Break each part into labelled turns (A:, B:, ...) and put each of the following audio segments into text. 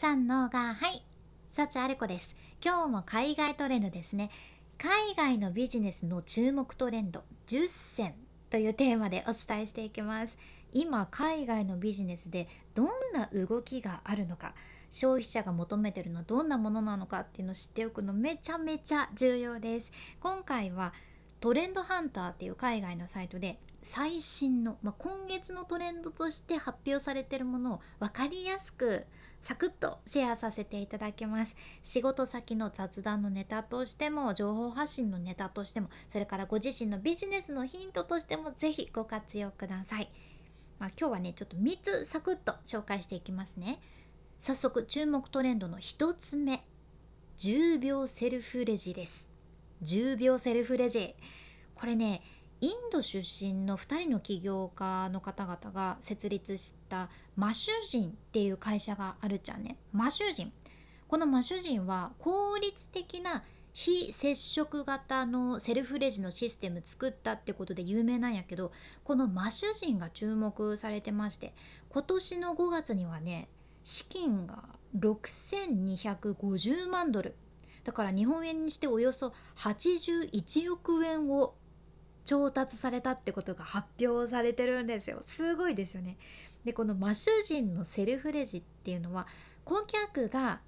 A: 三のがはい幸あれ子です。今日も海外トレンドですね。海外のビジネスの注目トレンド10選というテーマでお伝えしていきます。今海外のビジネスでどんな動きがあるのか消費者が求めてるのはどんなものなのかっていうのを知っておくのめちゃめちゃ重要です。今回はトレンドハンターっていう海外のサイトで最新の、まあ、今月のトレンドとして発表されてるものを分かりやすくサクッとシェアさせていただきます。仕事先の雑談のネタとしても情報発信のネタとしてもそれからご自身のビジネスのヒントとしてもぜひご活用ください、まあ、今日はねちょっと3つサクッと紹介していきますね。早速注目トレンドの1つ目。10秒セルフレジです。10秒セルフレジ。これねインド出身の2人の起業家の方々が設立したマシュ人っていう会社があるじゃんね。マシュ人このマシュ人は効率的な非接触型のセルフレジのシステム作ったってことで有名なんやけどこのマシュ人が注目されてまして今年の5月にはね資金が6250万ドル。だから日本円にしておよそ81億円を調達されたってことが発表されてるんですよ。すごいですよね。でこのマシュ人のセルフレジっていうのは顧客が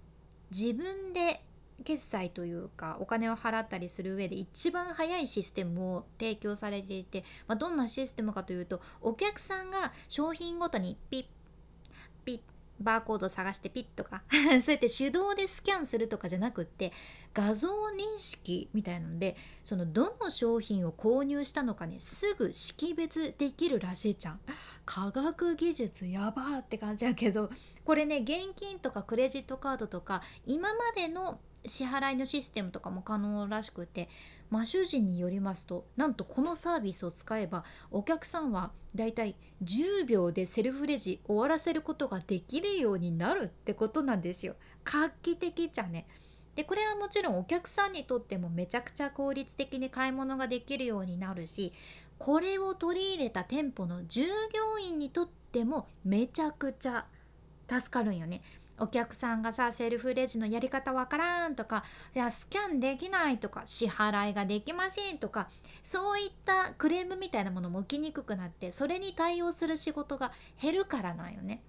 A: 自分で決済というかお金を払ったりする上で一番早いシステムを提供されていて、まあ、どんなシステムかというとお客さんが商品ごとにピッピッバーコード探してピッとか。そうやって手動でスキャンするとかじゃなくって画像認識みたいなのでそのどの商品を購入したのかねすぐ識別できるらしいじゃん。科学技術やばーって感じやけど。これね現金とかクレジットカードとか今までの支払いのシステムとかも可能らしくてマシュ人によりますとなんとこのサービスを使えばお客さんはだいたい10秒でセルフレジ終わらせることができるようになるってことなんですよ。画期的じゃね。でこれはもちろんお客さんにとってもめちゃくちゃ効率的に買い物ができるようになるしこれを取り入れた店舗の従業員にとってもめちゃくちゃ助かるんよね。お客さんがさセルフレジのやり方わからんとかいやスキャンできないとか支払いができませんとかそういったクレームみたいなものも起きにくくなってそれに対応する仕事が減るからなんよね。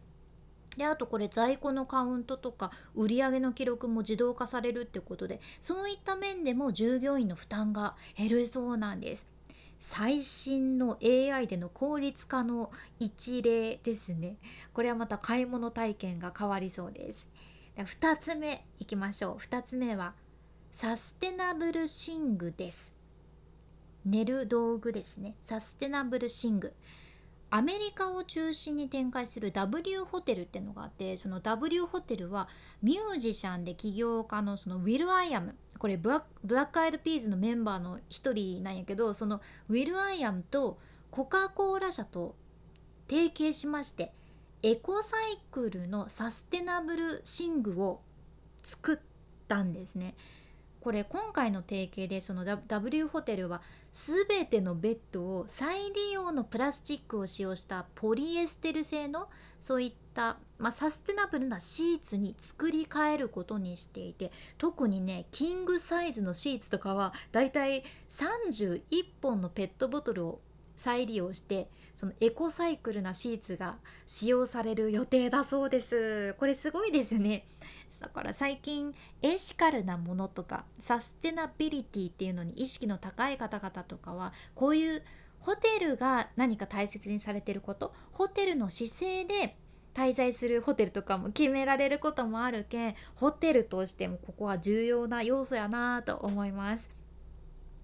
A: であとこれ在庫のカウントとか売り上げの記録も自動化されるってことでそういった面でも従業員の負担が減るそうなんです。最新の AI での効率化の一例ですね。これはまた買い物体験が変わりそうです。2つ目いきましょう。2つ目はサステナブル寝具です。寝る道具ですね。サステナブル寝具アメリカを中心に展開する W ホテルっていうのがあってその W ホテルはミュージシャンで起業家のそのウィル・アイアムこれブラックアイドピーズのメンバーの一人なんやけどそのウィル・アイアムとコカ・コーラ社と提携しましてエコサイクルのサステナブル寝具を作ったんですね。これ今回の提携でその W ホテルは全てのベッドを再利用のプラスチックを使用したポリエステル製のそういった、まあ、サステナブルなシーツに作り変えることにしていて特にねキングサイズのシーツとかはだいたい31本のペットボトルを再利用してそのエコサイクルなシーツが使用される予定だそうです。これすごいですね。だから最近エシカルなものとかサステナビリティっていうのに意識の高い方々とかはこういうホテルが何か大切にされてることホテルの姿勢で滞在するホテルとかも決められることもあるけんホテルとしてもここは重要な要素やなと思います。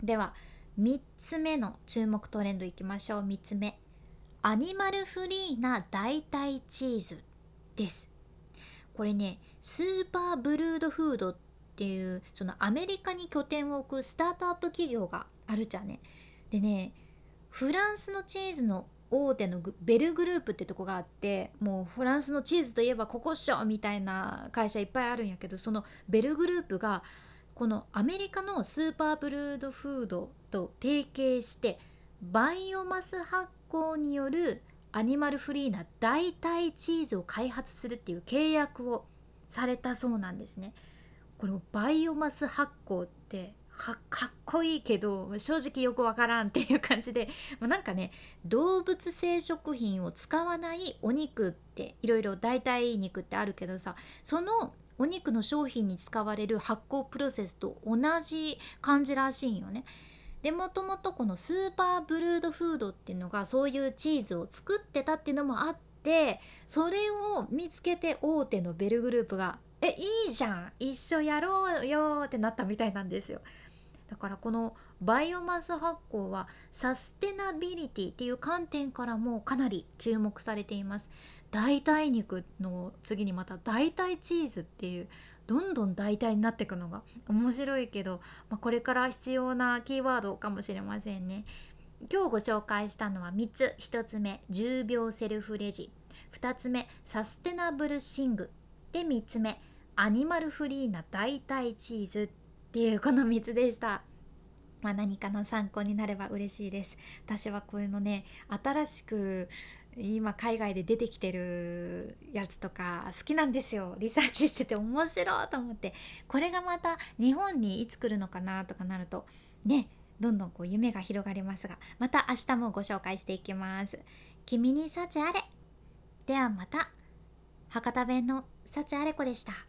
A: では3つ目の注目トレンドいきましょう。3つ目。アニマルフリーな代替チーズです。これねスーパーブルードフードっていうそのアメリカに拠点を置くスタートアップ企業があるじゃんね。でねフランスのチーズの大手のベルグループってとこがあってもうフランスのチーズといえばここっしょみたいな会社いっぱいあるんやけどそのベルグループがこのアメリカのスーパーブルードフードと提携してバイオマス発酵によるアニマルフリーな代替チーズを開発するっていう契約をされたそうなんですね。これバイオマス発酵ってかっこいいけど正直よくわからんっていう感じで、まあ、なんかね動物性食品を使わないお肉っていろいろ代替肉ってあるけどさそのお肉の商品に使われる発酵プロセスと同じ感じらしいんよね。でもともとこのスーパーブルードフードっていうのがそういうチーズを作ってたっていうのもあってそれを見つけて大手のベルグループが「えいいじゃん一緒やろうよ」ってなったみたいなんですよ。だからこのバイオマス発酵はサステナビリティっていう観点からもかなり注目されています代替肉の次にまた代替チーズっていうどんどん代替になっていくのが面白いけど、まあ、これから必要なキーワードかもしれませんね。今日ご紹介したのは3つ。1つ目10秒セルフレジ。2つ目サステナブルシング。で3つ目アニマルフリーな代替チーズ。っていうこの3つでした。まあ、何かの参考になれば嬉しいです。私はこういうのね新しく今海外で出てきてるやつとか好きなんですよ。リサーチしてて面白いと思って。これがまた日本にいつ来るのかなとかなるとねどんどんこう夢が広がりますがまた明日もご紹介していきます。君に幸あれ。ではまた。博多弁の幸あれ子でした。